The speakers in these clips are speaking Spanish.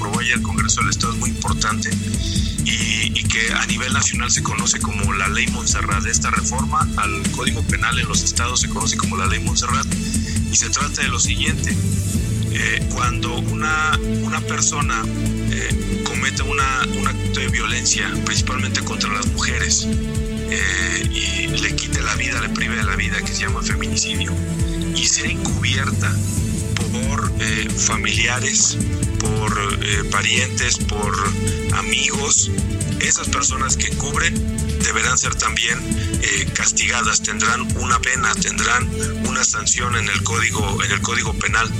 aprobó ayer el Congreso del Estado es muy importante y, y, que a nivel nacional se conoce como la ley Montserrat. Esta reforma al Código Penal en los estados se conoce como la ley Montserrat y se trata de lo siguiente. Eh, cuando una, una persona eh, comete una, un acto de violencia, principalmente contra las mujeres, eh, y le quite la vida, le prive de la vida, que se llama feminicidio, y sea encubierta por familiares, por parientes, por amigos, esas personas que cubren deberán ser también eh, castigadas, tendrán una pena, tendrán una sanción en el código, en el código penal.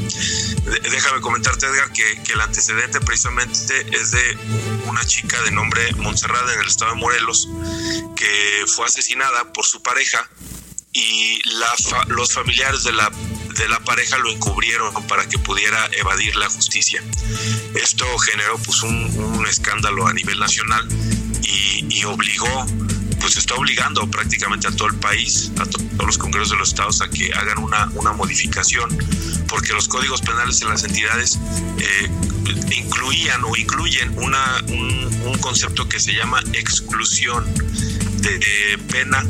Déjame comentarte, Edgar, que, el antecedente precisamente es de una chica de nombre Montserrat en el estado de Morelos, que fue asesinada por su pareja y los familiares de la de la pareja lo encubrieron para que pudiera evadir la justicia. Esto generó pues un, escándalo a nivel nacional y, obligó pues está obligando prácticamente a todo el país, a todos los congresos de los estados a que hagan una, una modificación, porque los códigos penales en las entidades eh, incluían o incluyen una, un, concepto que se llama exclusión de pena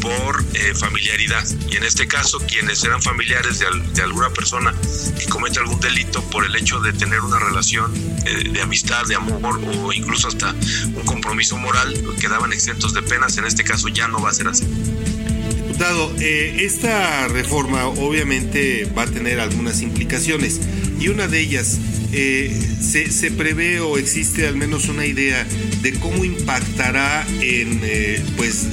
por eh, familiaridad. Y en este caso, quienes eran familiares de, de, alguna persona que comete algún delito por el hecho de tener una relación eh, de amistad, de amor o incluso hasta un compromiso moral, quedaban exentos de penas. En este caso ya no va a ser así. Diputado, eh, esta reforma obviamente va a tener algunas implicaciones y una de ellas eh, se, prevé o existe al menos una idea de cómo impactará en eh, pues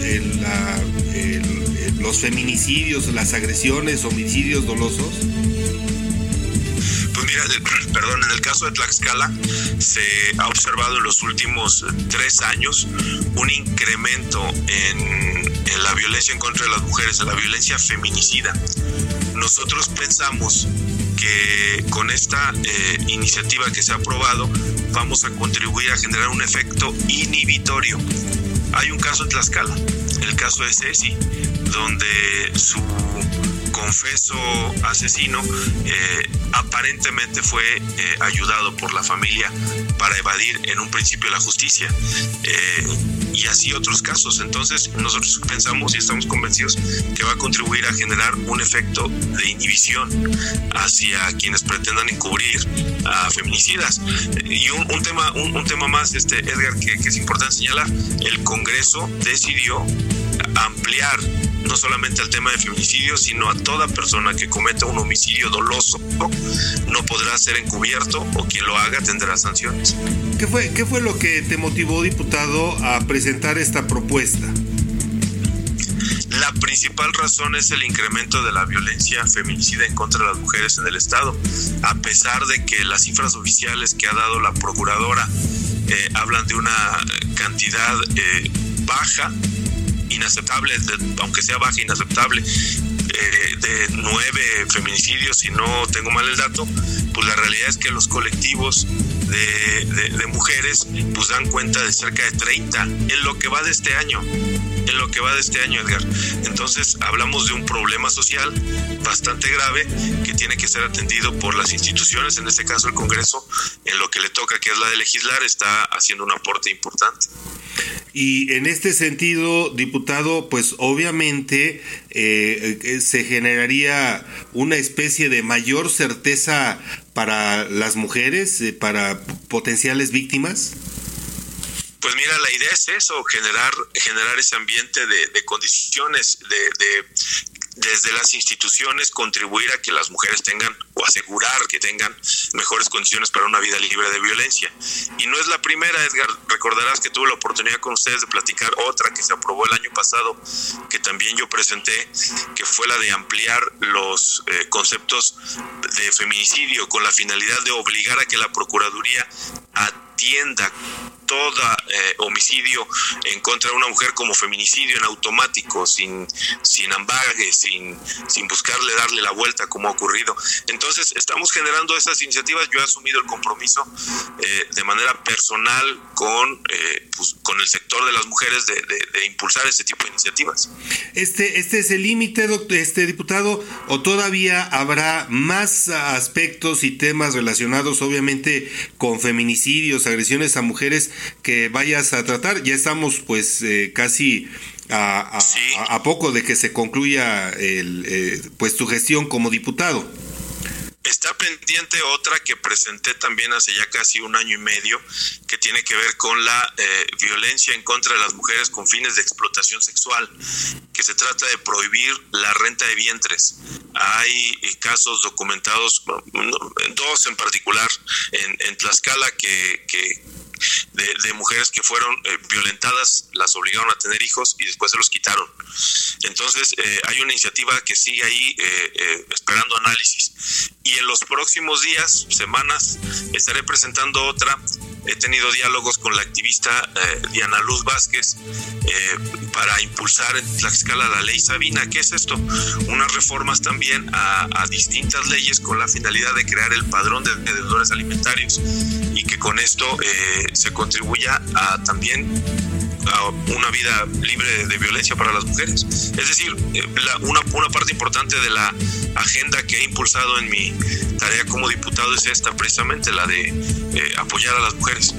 los feminicidios, las agresiones, homicidios dolosos? Pues mira, perdón, en el caso de Tlaxcala se ha observado en los últimos tres años un incremento en, en la violencia en contra de las mujeres, en la violencia feminicida. Nosotros pensamos que con esta eh, iniciativa que se ha aprobado vamos a contribuir a generar un efecto inhibitorio. Hay un caso en Tlaxcala, el caso de Ceci, donde su confeso asesino eh, aparentemente fue eh, ayudado por la familia para evadir en un principio la justicia eh, y así otros casos. Entonces nosotros pensamos y estamos convencidos que va a contribuir a generar un efecto de inhibición hacia quienes pretendan encubrir a feminicidas. Y un, un tema, un, tema más, este Edgar, que, es importante señalar, el Congreso decidió ampliar no solamente al tema de feminicidio, sino a toda persona que cometa un homicidio doloso podrá ser encubierto o quien lo haga tendrá sanciones. ¿Qué fue, qué fue lo que te motivó, diputado, a presentar esta propuesta? La principal razón es el incremento de la violencia feminicida en contra de las mujeres en el Estado, a pesar de que las cifras oficiales que ha dado la Procuradora eh, hablan de una cantidad eh, baja inaceptable, aunque sea baja, inaceptable, eh, de nueve feminicidios, si no tengo mal el dato, pues la realidad es que los colectivos de, de, de, mujeres pues dan cuenta de cerca de 30 en lo que va de este año, en lo que va de este año, Edgar. Entonces hablamos de un problema social bastante grave que tiene que ser atendido por las instituciones, en este caso el Congreso, en lo que le toca, que es la de legislar, está haciendo un aporte importante. Y en este sentido, diputado, pues obviamente eh, se generaría una especie de mayor certeza para las mujeres, eh, para potenciales víctimas. Pues mira, la idea es eso, generar, generar ese ambiente de, de condiciones, de, de, desde las instituciones contribuir a que las mujeres tengan o asegurar que tengan mejores condiciones para una vida libre de violencia. Y no es la primera, Edgar, recordarás que tuve la oportunidad con ustedes de platicar otra que se aprobó el año pasado, que también yo presenté, que fue la de ampliar los eh, conceptos de feminicidio con la finalidad de obligar a que la Procuraduría atienda toda eh, homicidio en contra de una mujer como feminicidio en automático, sin, sin ambague, sin, sin buscarle darle la vuelta como ha ocurrido. Entonces, Entonces, estamos generando esas iniciativas. Yo he asumido el compromiso eh, de manera personal con, eh, pues, con el sector de las mujeres de, impulsar este tipo de iniciativas. Este, este es el límite, este diputado, o todavía habrá más aspectos y temas relacionados, obviamente, con feminicidios, agresiones a mujeres que vayas a tratar. Ya estamos, pues, eh, casi a, a, poco de que se concluya el, pues tu gestión como diputado. Está pendiente otra que presenté también hace ya casi un año y medio, que tiene que ver con la eh, violencia en contra de las mujeres con fines de explotación sexual, que se trata de prohibir la renta de vientres. Hay eh, casos documentados, dos en particular, en, Tlaxcala, que de, mujeres que fueron eh, violentadas, las obligaron a tener hijos y después se los quitaron. Entonces, eh, hay una iniciativa que sigue ahí eh, esperando análisis. Y en los próximos días, semanas, estaré presentando otra he tenido diálogos con la activista Diana Luz Vázquez para impulsar en Tlaxcala la ley Sabina. ¿Qué es esto? Unas reformas también a, distintas leyes con la finalidad de crear el padrón de deudores alimentarios y que con esto se contribuya a también a una vida libre de, violencia para las mujeres. Es decir, eh, una, una parte importante de la agenda que he impulsado en mi tarea como diputado es esta, precisamente la de eh, apoyar a las mujeres.